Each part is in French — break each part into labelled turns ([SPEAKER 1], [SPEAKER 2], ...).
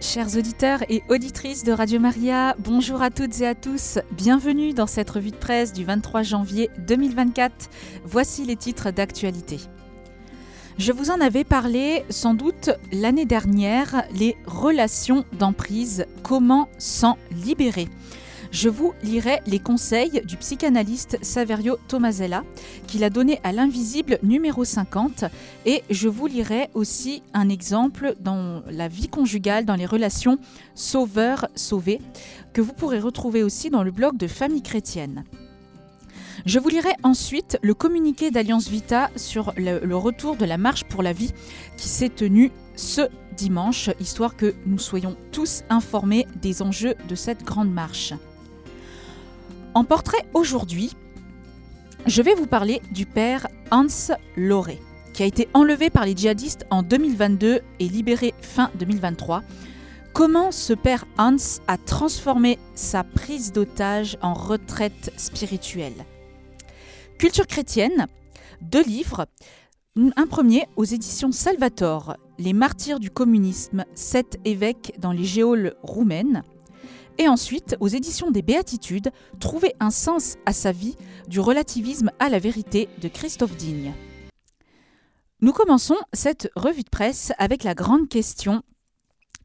[SPEAKER 1] Chers auditeurs et auditrices de Radio Maria, bonjour à toutes et à tous. Bienvenue dans cette revue de presse du 23 janvier 2024. Voici les titres d'actualité. Je vous en avais parlé sans doute l'année dernière, les relations d'emprise, comment s'en libérer? Je vous lirai les conseils du psychanalyste Saverio Tomasella qu'il a donné à l'invisible numéro 50 et je vous lirai aussi un exemple dans la vie conjugale, dans les relations sauveur-sauvé que vous pourrez retrouver aussi dans le blog de Famille chrétienne. Je vous lirai ensuite le communiqué d'Alliance Vita sur le, le, retour de la marche pour la vie qui s'est tenu ce dimanche, histoire que nous soyons tous informés des enjeux de cette grande marche. En portrait aujourd'hui, je vais vous parler du père Hans Loré, qui a été enlevé par les djihadistes en 2022 et libéré fin 2023. Comment ce père Hans a transformé sa prise d'otage en retraite spirituelle? Culture chrétienne, deux livres. Un premier aux éditions Salvator, Les martyrs du communisme, sept évêques dans les géoles roumaines. Et ensuite, aux éditions des Béatitudes, Trouver un sens à sa vie, du relativisme à la vérité de Christophe Digne. Nous commençons cette revue de presse avec la grande question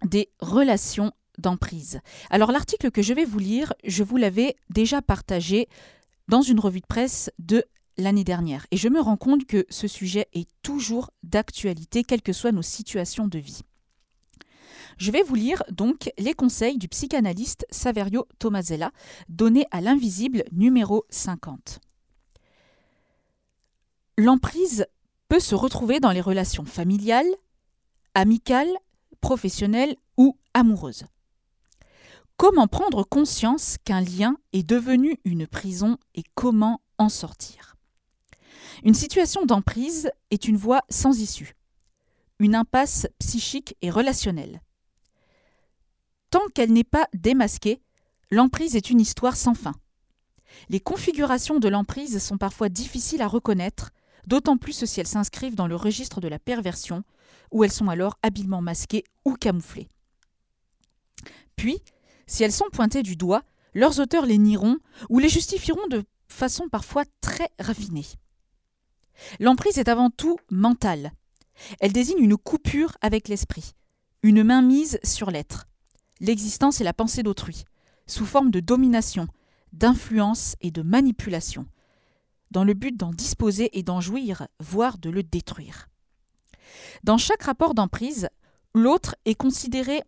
[SPEAKER 1] des relations d'emprise. Alors l'article que je vais vous lire, je vous l'avais déjà partagé dans une revue de presse de l'année dernière. Et je me rends compte que ce sujet est toujours d'actualité, quelles que soient nos situations de vie. Je vais vous lire donc les conseils du psychanalyste Saverio Tomasella, donnés à l'invisible numéro 50. L'emprise peut se retrouver dans les relations familiales, amicales, professionnelles ou amoureuses. Comment prendre conscience qu'un lien est devenu une prison et comment en sortir? Une situation d'emprise est une voie sans issue, une impasse psychique et relationnelle. Tant qu'elle n'est pas démasquée, l'emprise est une histoire sans fin. Les configurations de l'emprise sont parfois difficiles à reconnaître, d'autant plus si elles s'inscrivent dans le registre de la perversion, où elles sont alors habilement masquées ou camouflées. Puis, si elles sont pointées du doigt, leurs auteurs les nieront ou les justifieront de façon parfois très raffinée. L'emprise est avant tout mentale. Elle désigne une coupure avec l'esprit, une mainmise sur l'être, l'existence et la pensée d'autrui, sous forme de domination, d'influence et de manipulation, dans le but d'en disposer et d'en jouir, voire de le détruire. Dans chaque rapport d'emprise, l'autre est considéré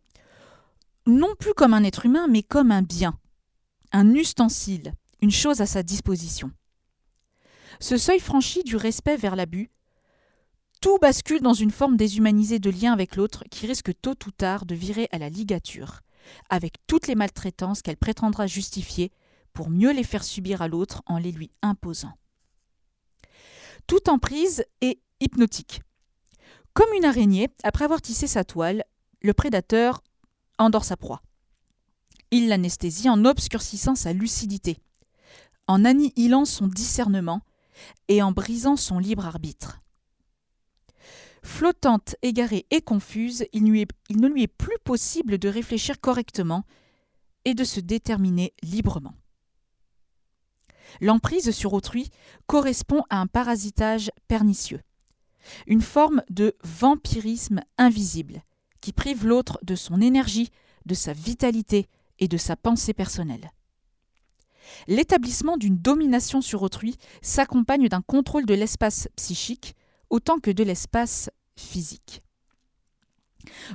[SPEAKER 1] non plus comme un être humain, mais comme un bien, un ustensile, une chose à sa disposition. Ce seuil franchi du respect vers l'abus, tout bascule dans une forme déshumanisée de lien avec l'autre qui risque tôt ou tard de virer à la ligature, avec toutes les maltraitances qu'elle prétendra justifier pour mieux les faire subir à l'autre en les lui imposant. Toute emprise est hypnotique. Comme une araignée, après avoir tissé sa toile, le prédateur endort sa proie. Il l'anesthésie en obscurcissant sa lucidité, en annihilant son discernement et en brisant son libre arbitre. Flottante, égarée et confuse, il, ne lui est plus possible de réfléchir correctement et de se déterminer librement. L'emprise sur autrui correspond à un parasitage pernicieux, une forme de vampirisme invisible qui prive l'autre de son énergie, de sa vitalité et de sa pensée personnelle. L'établissement d'une domination sur autrui s'accompagne d'un contrôle de l'espace psychique autant que de l'espace physique.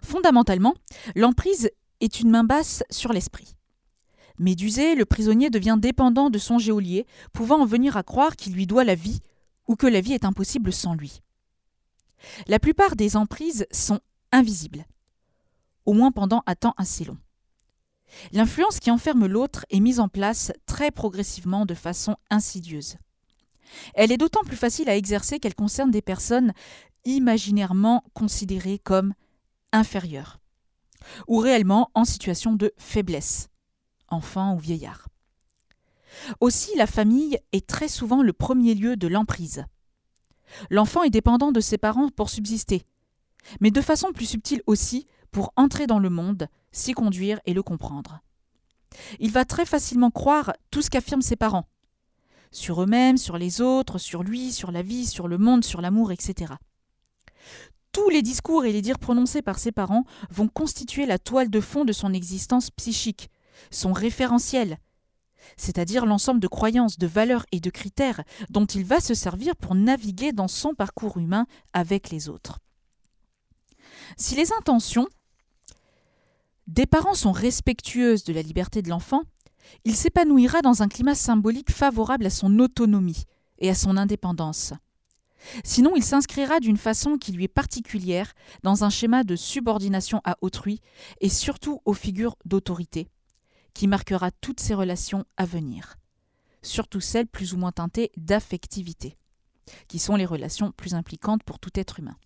[SPEAKER 1] Fondamentalement, l'emprise est une main basse sur l'esprit. Médusé, le prisonnier devient dépendant de son géolier, pouvant en venir à croire qu'il lui doit la vie ou que la vie est impossible sans lui. La plupart des emprises sont invisibles, au moins pendant un temps assez long. L'influence qui enferme l'autre est mise en place très progressivement de façon insidieuse. Elle est d'autant plus facile à exercer qu'elle concerne des personnes imaginairement considérées comme inférieures, ou réellement en situation de faiblesse, enfant ou vieillard. Aussi, la famille est très souvent le premier lieu de l'emprise. L'enfant est dépendant de ses parents pour subsister, mais de façon plus subtile aussi pour entrer dans le monde, s'y conduire et le comprendre. Il va très facilement croire tout ce qu'affirment ses parents, sur eux-mêmes, sur les autres, sur lui, sur la vie, sur le monde, sur l'amour, etc. Tous les discours et les dires prononcés par ses parents vont constituer la toile de fond de son existence psychique, son référentiel, c'est-à-dire l'ensemble de croyances, de valeurs et de critères dont il va se servir pour naviguer dans son parcours humain avec les autres. Si les intentions des parents sont respectueuses de la liberté de l'enfant, il s'épanouira dans un climat symbolique favorable à son autonomie et à son indépendance. Sinon, il s'inscrira d'une façon qui lui est particulière dans un schéma de subordination à autrui et surtout aux figures d'autorité, qui marquera toutes ses relations à venir, surtout celles plus ou moins teintées d'affectivité, qui sont les relations plus impliquantes pour tout être humain.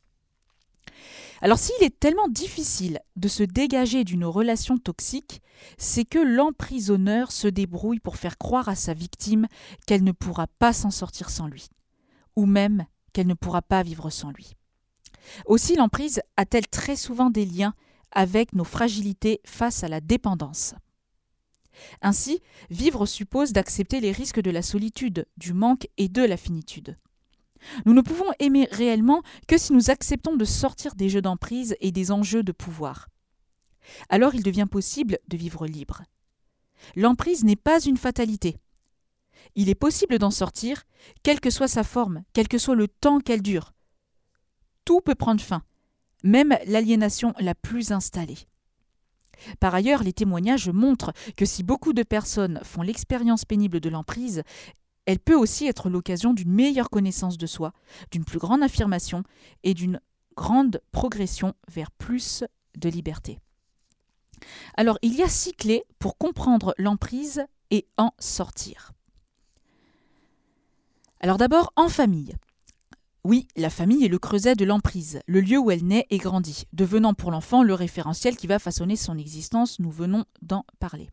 [SPEAKER 1] Alors s'il est tellement difficile de se dégager d'une relation toxique, c'est que l'emprisonneur se débrouille pour faire croire à sa victime qu'elle ne pourra pas s'en sortir sans lui, ou même qu'elle ne pourra pas vivre sans lui. Aussi l'emprise a-t-elle très souvent des liens avec nos fragilités face à la dépendance. Ainsi, vivre suppose d'accepter les risques de la solitude, du manque et de la finitude. Nous ne pouvons aimer réellement que si nous acceptons de sortir des jeux d'emprise et des enjeux de pouvoir. Alors il devient possible de vivre libre. L'emprise n'est pas une fatalité. Il est possible d'en sortir, quelle que soit sa forme, quel que soit le temps qu'elle dure. Tout peut prendre fin, même l'aliénation la plus installée. Par ailleurs, les témoignages montrent que si beaucoup de personnes font l'expérience pénible de l'emprise, elle peut aussi être l'occasion d'une meilleure connaissance de soi, d'une plus grande affirmation et d'une grande progression vers plus de liberté. Alors, il y a six clés pour comprendre l'emprise et en sortir. Alors d'abord, en famille. Oui, la famille est le creuset de l'emprise, le lieu où elle naît et grandit, devenant pour l'enfant le référentiel qui va façonner son existence, nous venons d'en parler.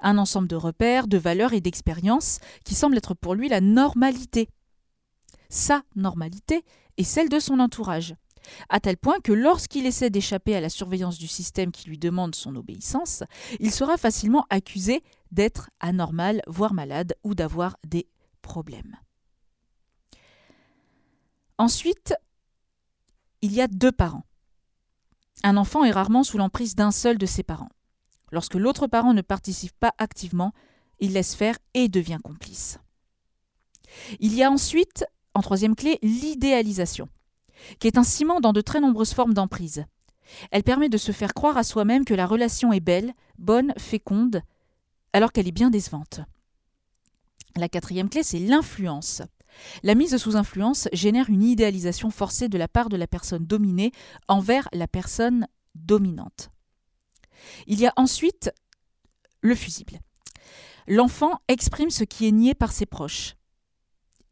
[SPEAKER 1] Un ensemble de repères, de valeurs et d'expériences qui semble être pour lui la normalité. Sa normalité est celle de son entourage, à tel point que lorsqu'il essaie d'échapper à la surveillance du système qui lui demande son obéissance, il sera facilement accusé d'être anormal, voire malade, ou d'avoir des problèmes. Ensuite, il y a deux parents. Un enfant est rarement sous l'emprise d'un seul de ses parents. Lorsque l'autre parent ne participe pas activement, il laisse faire et devient complice. Il y a ensuite, en troisième clé, l'idéalisation, qui est un ciment dans de très nombreuses formes d'emprise. Elle permet de se faire croire à soi-même que la relation est belle, bonne, féconde, alors qu'elle est bien décevante. La quatrième clé, c'est l'influence. La mise sous influence génère une idéalisation forcée de la part de la personne dominée envers la personne dominante. Il y a ensuite le fusible. L'enfant exprime ce qui est nié par ses proches.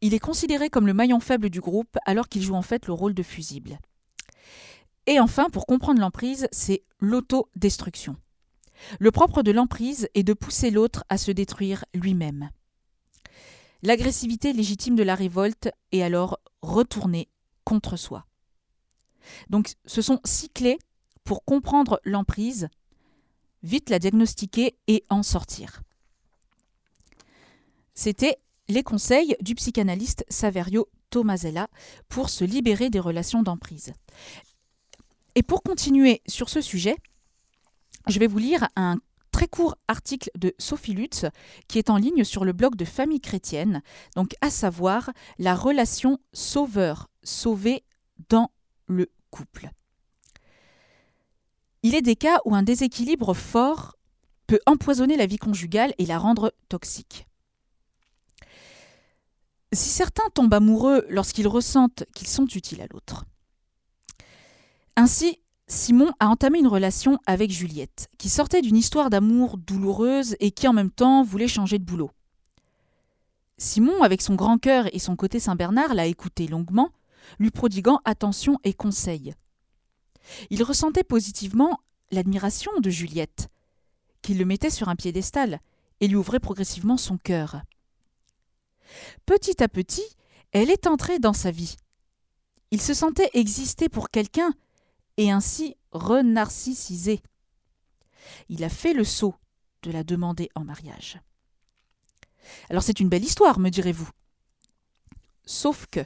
[SPEAKER 1] Il est considéré comme le maillon faible du groupe alors qu'il joue en fait le rôle de fusible. Et enfin, pour comprendre l'emprise, c'est l'autodestruction. Le propre de l'emprise est de pousser l'autre à se détruire lui-même. L'agressivité légitime de la révolte est alors retournée contre soi. Donc ce sont six clés pour comprendre l'emprise, vite la diagnostiquer et en sortir. C'était les conseils du psychanalyste Saverio Tomasella pour se libérer des relations d'emprise. Et pour continuer sur ce sujet, je vais vous lire un très court article de Sophie Lutz qui est en ligne sur le blog de Famille chrétienne, donc à savoir la relation sauveur-sauvé dans le couple. Il est des cas où un déséquilibre fort peut empoisonner la vie conjugale et la rendre toxique. Si certains tombent amoureux lorsqu'ils ressentent qu'ils sont utiles à l'autre. Ainsi, Simon a entamé une relation avec Juliette, qui sortait d'une histoire d'amour douloureuse et qui en même temps voulait changer de boulot. Simon, avec son grand cœur et son côté Saint-Bernard, l'a écouté longuement, lui prodiguant attention et conseil. Il ressentait positivement l'admiration de Juliette, qui le mettait sur un piédestal et lui ouvrait progressivement son cœur. Petit à petit, elle est entrée dans sa vie. Il se sentait exister pour quelqu'un et ainsi renarcissisé. Il a fait le saut de la demander en mariage. Alors c'est une belle histoire, me direz-vous. Sauf que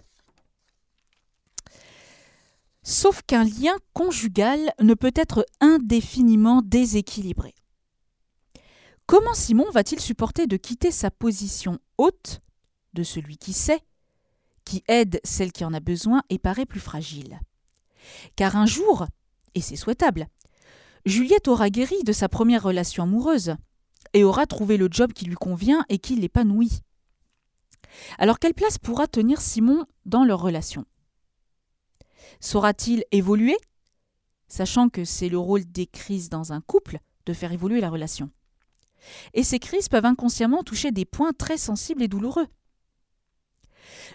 [SPEAKER 1] Sauf qu'un lien conjugal ne peut être indéfiniment déséquilibré. Comment Simon va-t-il supporter de quitter sa position haute de celui qui sait, qui aide celle qui en a besoin et paraît plus fragile? Car un jour, et c'est souhaitable, Juliette aura guéri de sa première relation amoureuse et aura trouvé le job qui lui convient et qui l'épanouit. Alors quelle place pourra tenir Simon dans leur relation? Saura-t-il évoluer Sachant que c'est le rôle des crises dans un couple de faire évoluer la relation. Et ces crises peuvent inconsciemment toucher des points très sensibles et douloureux.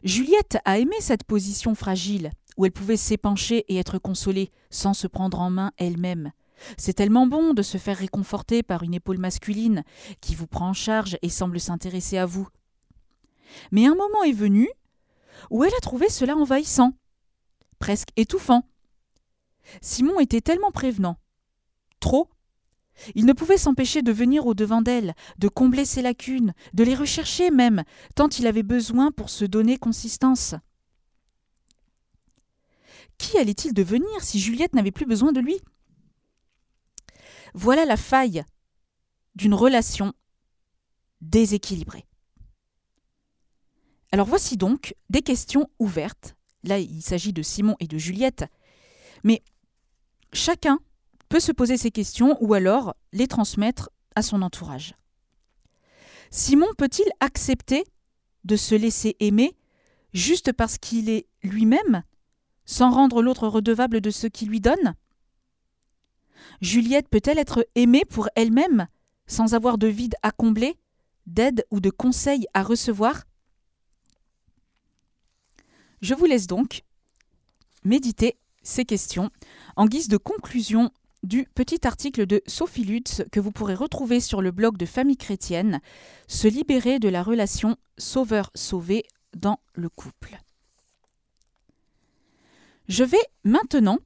[SPEAKER 1] Juliette a aimé cette position fragile, où elle pouvait s'épancher et être consolée sans se prendre en main elle-même. C'est tellement bon de se faire réconforter par une épaule masculine qui vous prend en charge et semble s'intéresser à vous. Mais un moment est venu où elle a trouvé cela envahissant, presque étouffant. Simon était tellement prévenant. Trop. Il ne pouvait s'empêcher de venir au-devant d'elle, de combler ses lacunes, de les rechercher même, tant il avait besoin pour se donner consistance. Qui allait-il devenir si Juliette n'avait plus besoin de lui? Voilà la faille d'une relation déséquilibrée. Alors voici donc des questions ouvertes Là, il s'agit de Simon et de Juliette. Mais chacun peut se poser ces questions ou alors les transmettre à son entourage. Simon peut-il accepter de se laisser aimer juste parce qu'il est lui-même, sans rendre l'autre redevable de ce qu'il lui donne? Juliette peut-elle être aimée pour elle-même, sans avoir de vide à combler, d'aide ou de conseils à recevoir? Je vous laisse donc méditer ces questions en guise de conclusion du petit article de Sophie Lutz que vous pourrez retrouver sur le blog de Famille Chrétienne, Se libérer de la relation sauveur-sauvé dans le couple. Je vais maintenant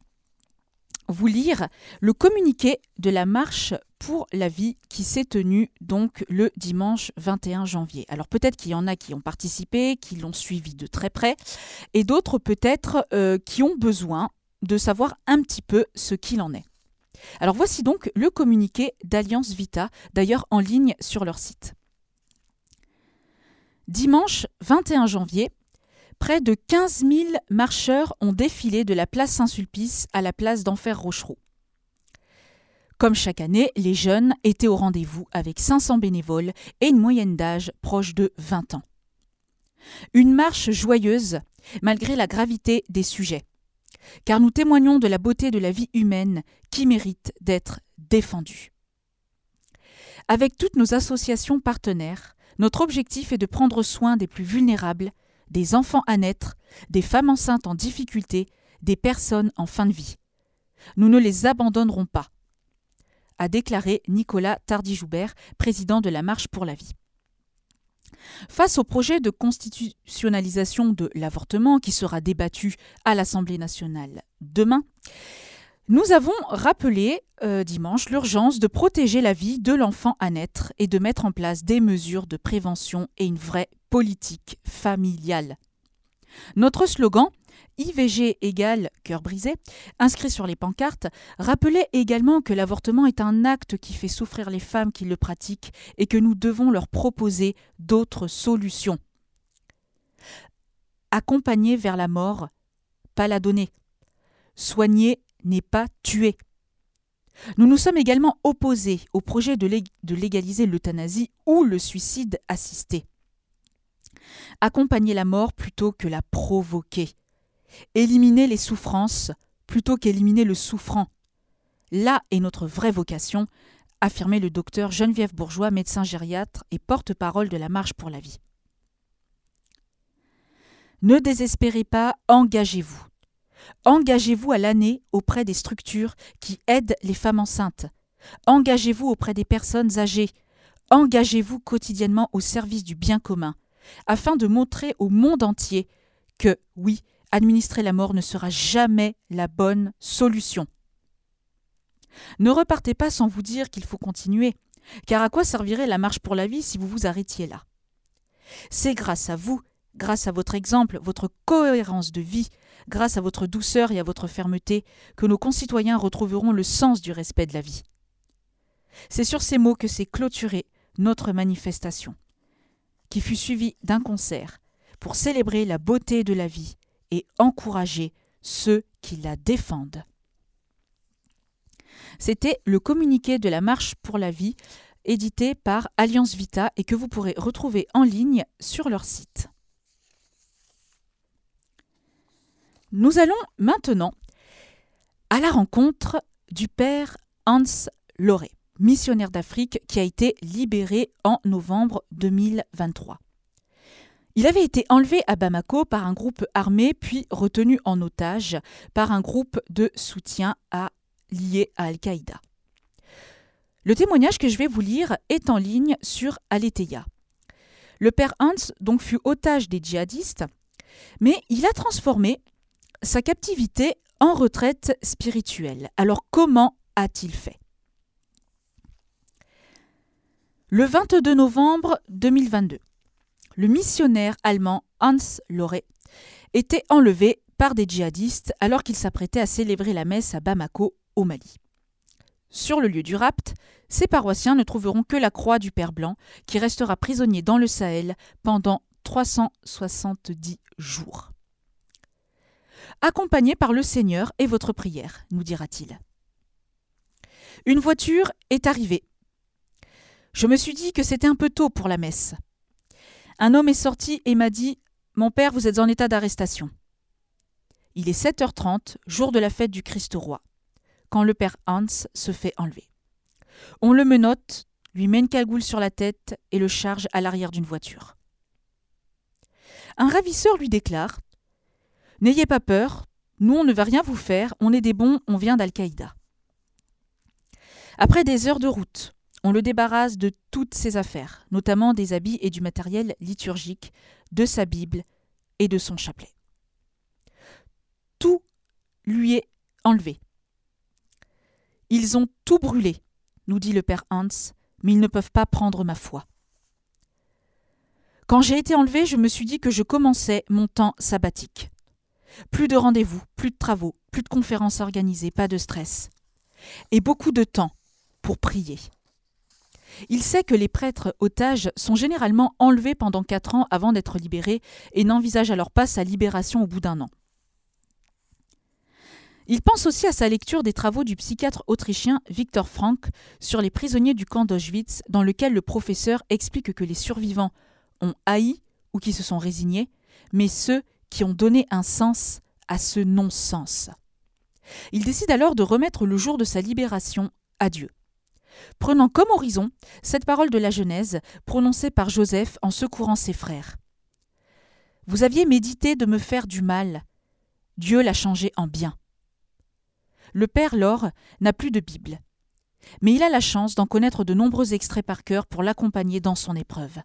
[SPEAKER 1] vous lire le communiqué de la marche pour la vie qui s'est tenue donc le dimanche 21 janvier. Alors peut-être qu'il y en a qui ont participé, qui l'ont suivi de très près, et d'autres peut-être euh, qui ont besoin de savoir un petit peu ce qu'il en est. Alors voici donc le communiqué d'Alliance Vita, d'ailleurs en ligne sur leur site. Dimanche 21 janvier, Près de 15 000 marcheurs ont défilé de la place Saint-Sulpice à la place d'Enfer Rochereau. Comme chaque année, les jeunes étaient au rendez-vous avec 500 bénévoles et une moyenne d'âge proche de 20 ans. Une marche joyeuse, malgré la gravité des sujets, car nous témoignons de la beauté de la vie humaine qui mérite d'être défendue. Avec toutes nos associations partenaires, notre objectif est de prendre soin des plus vulnérables des enfants à naître, des femmes enceintes en difficulté, des personnes en fin de vie. Nous ne les abandonnerons pas, a déclaré Nicolas Tardy-Joubert, président de la Marche pour la vie. Face au projet de constitutionnalisation de l'avortement qui sera débattu à l'Assemblée nationale demain, nous avons rappelé euh, dimanche l'urgence de protéger la vie de l'enfant à naître et de mettre en place des mesures de prévention et une vraie politique familiale. Notre slogan IVG égale cœur brisé, inscrit sur les pancartes, rappelait également que l'avortement est un acte qui fait souffrir les femmes qui le pratiquent et que nous devons leur proposer d'autres solutions. Accompagner vers la mort, pas la donner. Soigner n'est pas tuer. Nous nous sommes également opposés au projet de, légaliser l'euthanasie ou le suicide assisté accompagner la mort plutôt que la provoquer, éliminer les souffrances plutôt qu'éliminer le souffrant. Là est notre vraie vocation, affirmait le docteur Geneviève Bourgeois, médecin gériatre et porte-parole de la Marche pour la vie. Ne désespérez pas, engagez-vous. Engagez-vous à l'année auprès des structures qui aident les femmes enceintes. Engagez-vous auprès des personnes âgées. Engagez-vous quotidiennement au service du bien commun afin de montrer au monde entier que, oui, administrer la mort ne sera jamais la bonne solution. Ne repartez pas sans vous dire qu'il faut continuer, car à quoi servirait la marche pour la vie si vous vous arrêtiez là? C'est grâce à vous, grâce à votre exemple, votre cohérence de vie, grâce à votre douceur et à votre fermeté, que nos concitoyens retrouveront le sens du respect de la vie. C'est sur ces mots que s'est clôturée notre manifestation, qui fut suivie d'un concert pour célébrer la beauté de la vie et encourager ceux qui la défendent. C'était le communiqué de la Marche pour la vie, édité par Alliance Vita et que vous pourrez retrouver en ligne sur leur site. Nous allons maintenant à la rencontre du père Hans Loré, missionnaire d'Afrique qui a été libéré en novembre 2023. Il avait été enlevé à Bamako par un groupe armé puis retenu en otage par un groupe de soutien lié à Al-Qaïda. Le témoignage que je vais vous lire est en ligne sur Aletheia. Le père Hans donc fut otage des djihadistes, mais il a transformé sa captivité en retraite spirituelle. Alors comment a-t-il fait? Le 22 novembre 2022, le missionnaire allemand Hans Loré était enlevé par des djihadistes alors qu'il s'apprêtait à célébrer la messe à Bamako, au Mali. Sur le lieu du rapt, ses paroissiens ne trouveront que la croix du Père Blanc, qui restera prisonnier dans le Sahel pendant 370 jours accompagné par le Seigneur et votre prière, nous dira-t-il. Une voiture est arrivée. Je me suis dit que c'était un peu tôt pour la messe. Un homme est sorti et m'a dit Mon père, vous êtes en état d'arrestation. Il est 7h30, jour de la fête du Christ roi, quand le père Hans se fait enlever. On le menotte, lui met une cagoule sur la tête et le charge à l'arrière d'une voiture. Un ravisseur lui déclare N'ayez pas peur, nous on ne va rien vous faire, on est des bons, on vient d'Al-Qaïda. Après des heures de route, on le débarrasse de toutes ses affaires, notamment des habits et du matériel liturgique, de sa Bible et de son chapelet. Tout lui est enlevé. Ils ont tout brûlé, nous dit le père Hans, mais ils ne peuvent pas prendre ma foi. Quand j'ai été enlevé, je me suis dit que je commençais mon temps sabbatique. Plus de rendez-vous, plus de travaux, plus de conférences organisées, pas de stress. Et beaucoup de temps pour prier. Il sait que les prêtres otages sont généralement enlevés pendant quatre ans avant d'être libérés et n'envisagent alors pas sa libération au bout d'un an. Il pense aussi à sa lecture des travaux du psychiatre autrichien Viktor Frank sur les prisonniers du camp d'Auschwitz, dans lequel le professeur explique que les survivants ont haï ou qui se sont résignés, mais ceux qui ont donné un sens à ce non-sens. Il décide alors de remettre le jour de sa libération à Dieu. Prenant comme horizon cette parole de la Genèse prononcée par Joseph en secourant ses frères. Vous aviez médité de me faire du mal, Dieu l'a changé en bien. Le père Laure n'a plus de Bible, mais il a la chance d'en connaître de nombreux extraits par cœur pour l'accompagner dans son épreuve.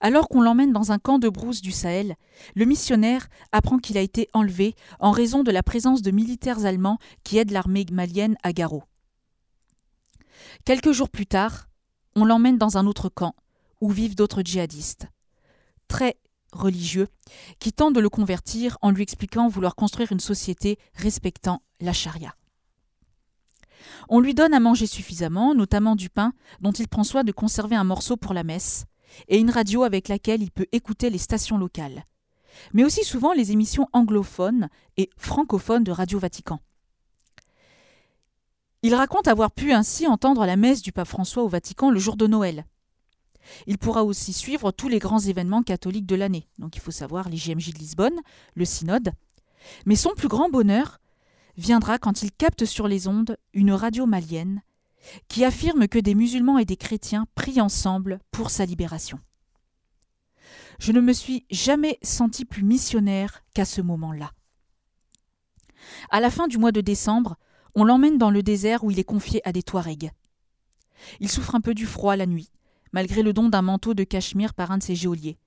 [SPEAKER 1] Alors qu'on l'emmène dans un camp de brousse du Sahel, le missionnaire apprend qu'il a été enlevé en raison de la présence de militaires allemands qui aident l'armée malienne à Garo. Quelques jours plus tard, on l'emmène dans un autre camp, où vivent d'autres djihadistes, très religieux, qui tentent de le convertir en lui expliquant vouloir construire une société respectant la charia. On lui donne à manger suffisamment, notamment du pain, dont il prend soin de conserver un morceau pour la messe, et une radio avec laquelle il peut écouter les stations locales, mais aussi souvent les émissions anglophones et francophones de Radio Vatican. Il raconte avoir pu ainsi entendre la messe du pape François au Vatican le jour de Noël. Il pourra aussi suivre tous les grands événements catholiques de l'année, donc il faut savoir les de Lisbonne, le synode, mais son plus grand bonheur viendra quand il capte sur les ondes une radio malienne qui affirme que des musulmans et des chrétiens prient ensemble pour sa libération. Je ne me suis jamais senti plus missionnaire qu'à ce moment-là. À la fin du mois de décembre, on l'emmène dans le désert où il est confié à des Touaregs. Il souffre un peu du froid la nuit, malgré le don d'un manteau de cachemire par un de ses geôliers.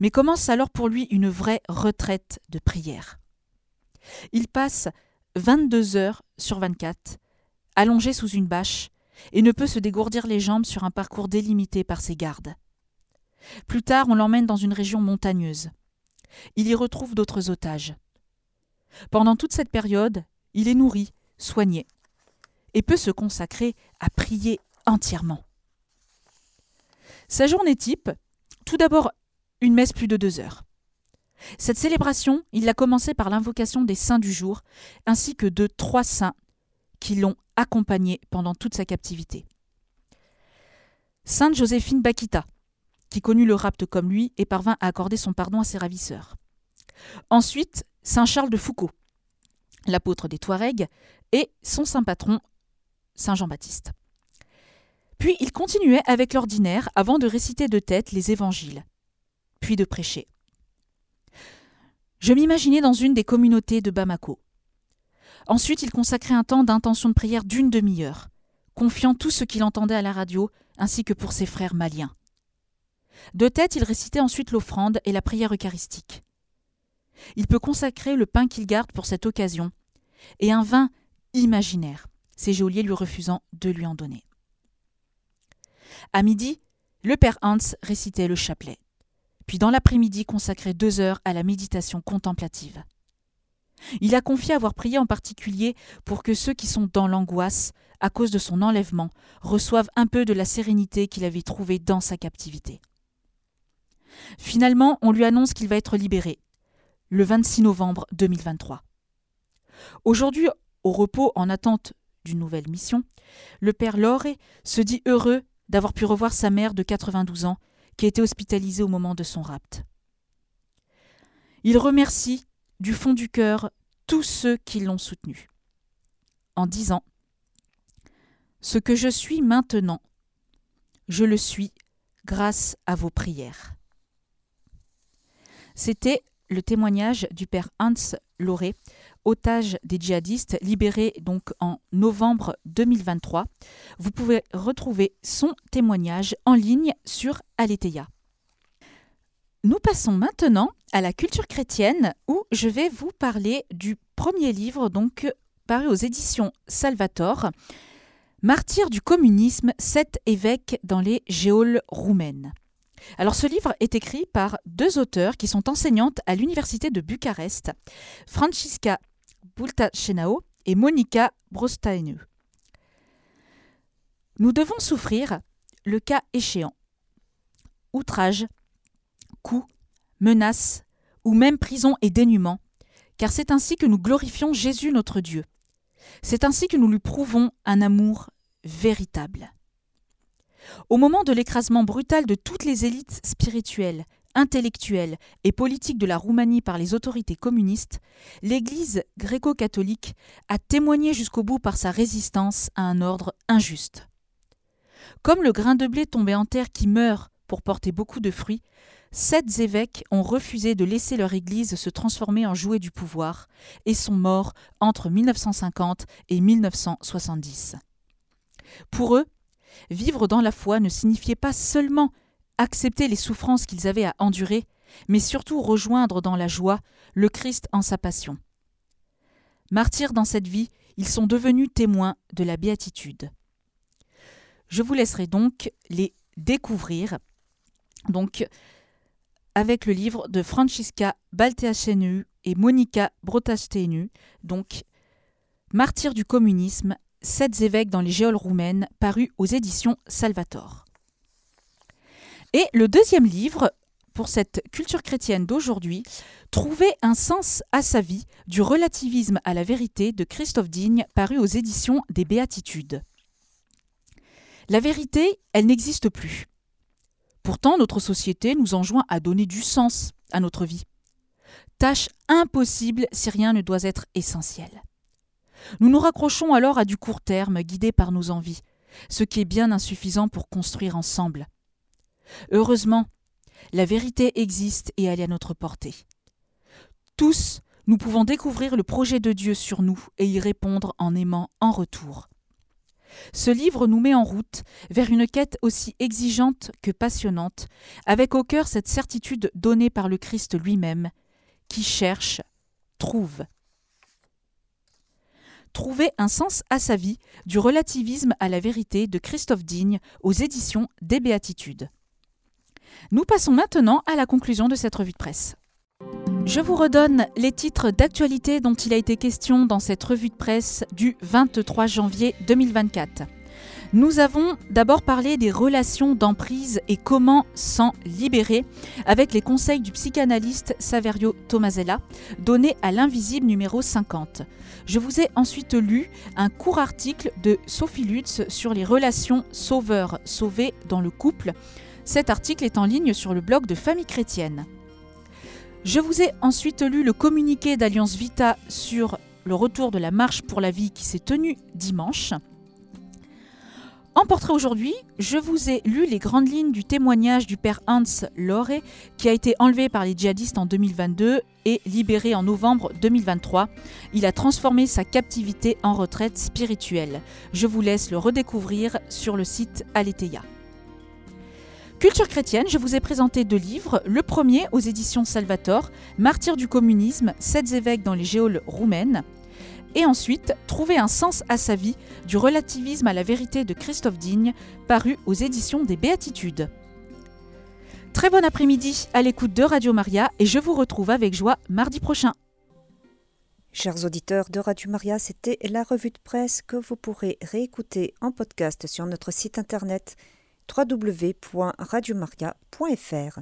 [SPEAKER 1] Mais commence alors pour lui une vraie retraite de prière. Il passe 22 heures sur 24 allongé sous une bâche, et ne peut se dégourdir les jambes sur un parcours délimité par ses gardes. Plus tard, on l'emmène dans une région montagneuse. Il y retrouve d'autres otages. Pendant toute cette période, il est nourri, soigné, et peut se consacrer à prier entièrement. Sa journée type, tout d'abord une messe plus de deux heures. Cette célébration, il l'a commencée par l'invocation des saints du jour, ainsi que de trois saints qui l'ont accompagné pendant toute sa captivité. Sainte Joséphine Bakita, qui connut le rapt comme lui et parvint à accorder son pardon à ses ravisseurs. Ensuite, Saint Charles de Foucault, l'apôtre des Touaregs, et son saint patron, Saint Jean-Baptiste. Puis il continuait avec l'ordinaire avant de réciter de tête les évangiles, puis de prêcher. Je m'imaginais dans une des communautés de Bamako. Ensuite, il consacrait un temps d'intention de prière d'une demi-heure, confiant tout ce qu'il entendait à la radio, ainsi que pour ses frères maliens. De tête, il récitait ensuite l'offrande et la prière eucharistique. Il peut consacrer le pain qu'il garde pour cette occasion, et un vin imaginaire, ses geôliers lui refusant de lui en donner. À midi, le père Hans récitait le chapelet, puis dans l'après-midi consacrait deux heures à la méditation contemplative. Il a confié avoir prié en particulier pour que ceux qui sont dans l'angoisse, à cause de son enlèvement, reçoivent un peu de la sérénité qu'il avait trouvée dans sa captivité. Finalement, on lui annonce qu'il va être libéré, le 26 novembre 2023. Aujourd'hui, au repos en attente d'une nouvelle mission, le père Loré se dit heureux d'avoir pu revoir sa mère de 92 ans, qui était hospitalisée au moment de son rapt. Il remercie du fond du cœur tous ceux qui l'ont soutenu, en disant Ce que je suis maintenant, je le suis grâce à vos prières. C'était le témoignage du père Hans Loré, otage des djihadistes, libéré donc en novembre 2023. Vous pouvez retrouver son témoignage en ligne sur Aletheia. Nous passons maintenant à la culture chrétienne où je vais vous parler du premier livre donc paru aux éditions Salvator, Martyr du communisme, sept évêques dans les géoles roumaines. Alors ce livre est écrit par deux auteurs qui sont enseignantes à l'université de Bucarest, Francisca Et Monica Brostainu. Nous devons souffrir le cas échéant. Outrage, coups, menaces ou même prison et dénuement, car c'est ainsi que nous glorifions Jésus notre Dieu. C'est ainsi que nous lui prouvons un amour véritable. Au moment de l'écrasement brutal de toutes les élites spirituelles, intellectuelles et politiques de la Roumanie par les autorités communistes, l'Église gréco-catholique a témoigné jusqu'au bout par sa résistance à un ordre injuste. Comme le grain de blé tombé en terre qui meurt pour porter beaucoup de fruits, sept évêques ont refusé de laisser leur Église se transformer en jouet du pouvoir et sont morts entre 1950 et 1970. Pour eux, vivre dans la foi ne signifiait pas seulement accepter les souffrances qu'ils avaient à endurer, mais surtout rejoindre dans la joie le Christ en sa passion. Martyrs dans cette vie, ils sont devenus témoins de la béatitude. Je vous laisserai donc les découvrir. Donc, avec le livre de Francisca Balteacenu et Monica Brotastenu, donc Martyrs du communisme, sept évêques dans les géoles roumaines, paru aux éditions Salvator. Et le deuxième livre, pour cette culture chrétienne d'aujourd'hui, Trouver un sens à sa vie, du relativisme à la vérité de Christophe Digne, paru aux éditions des Béatitudes. La vérité, elle n'existe plus. Pourtant, notre société nous enjoint à donner du sens à notre vie. Tâche impossible si rien ne doit être essentiel. Nous nous raccrochons alors à du court terme, guidés par nos envies, ce qui est bien insuffisant pour construire ensemble. Heureusement, la vérité existe et elle est à notre portée. Tous, nous pouvons découvrir le projet de Dieu sur nous et y répondre en aimant en retour. Ce livre nous met en route vers une quête aussi exigeante que passionnante, avec au cœur cette certitude donnée par le Christ lui-même, qui cherche, trouve. Trouver un sens à sa vie, du relativisme à la vérité de Christophe Digne aux éditions des Béatitudes. Nous passons maintenant à la conclusion de cette revue de presse. Je vous redonne les titres d'actualité dont il a été question dans cette revue de presse du 23 janvier 2024. Nous avons d'abord parlé des relations d'emprise et comment s'en libérer avec les conseils du psychanalyste Saverio Tomasella, donnés à l'invisible numéro 50. Je vous ai ensuite lu un court article de Sophie Lutz sur les relations sauveur-sauvé dans le couple. Cet article est en ligne sur le blog de Famille Chrétienne. Je vous ai ensuite lu le communiqué d'Alliance Vita sur le retour de la marche pour la vie qui s'est tenu dimanche. En portrait aujourd'hui, je vous ai lu les grandes lignes du témoignage du père Hans Loré, qui a été enlevé par les djihadistes en 2022 et libéré en novembre 2023. Il a transformé sa captivité en retraite spirituelle. Je vous laisse le redécouvrir sur le site Aletheia. Culture chrétienne, je vous ai présenté deux livres. Le premier aux éditions Salvator, Martyr du communisme, sept évêques dans les géoles roumaines et ensuite Trouver un sens à sa vie, du relativisme à la vérité de Christophe Digne, paru aux éditions des Béatitudes. Très bon après-midi à l'écoute de Radio Maria et je vous retrouve avec joie mardi prochain.
[SPEAKER 2] Chers auditeurs de Radio Maria, c'était la revue de presse que vous pourrez réécouter en podcast sur notre site internet www.radiomaria.fr.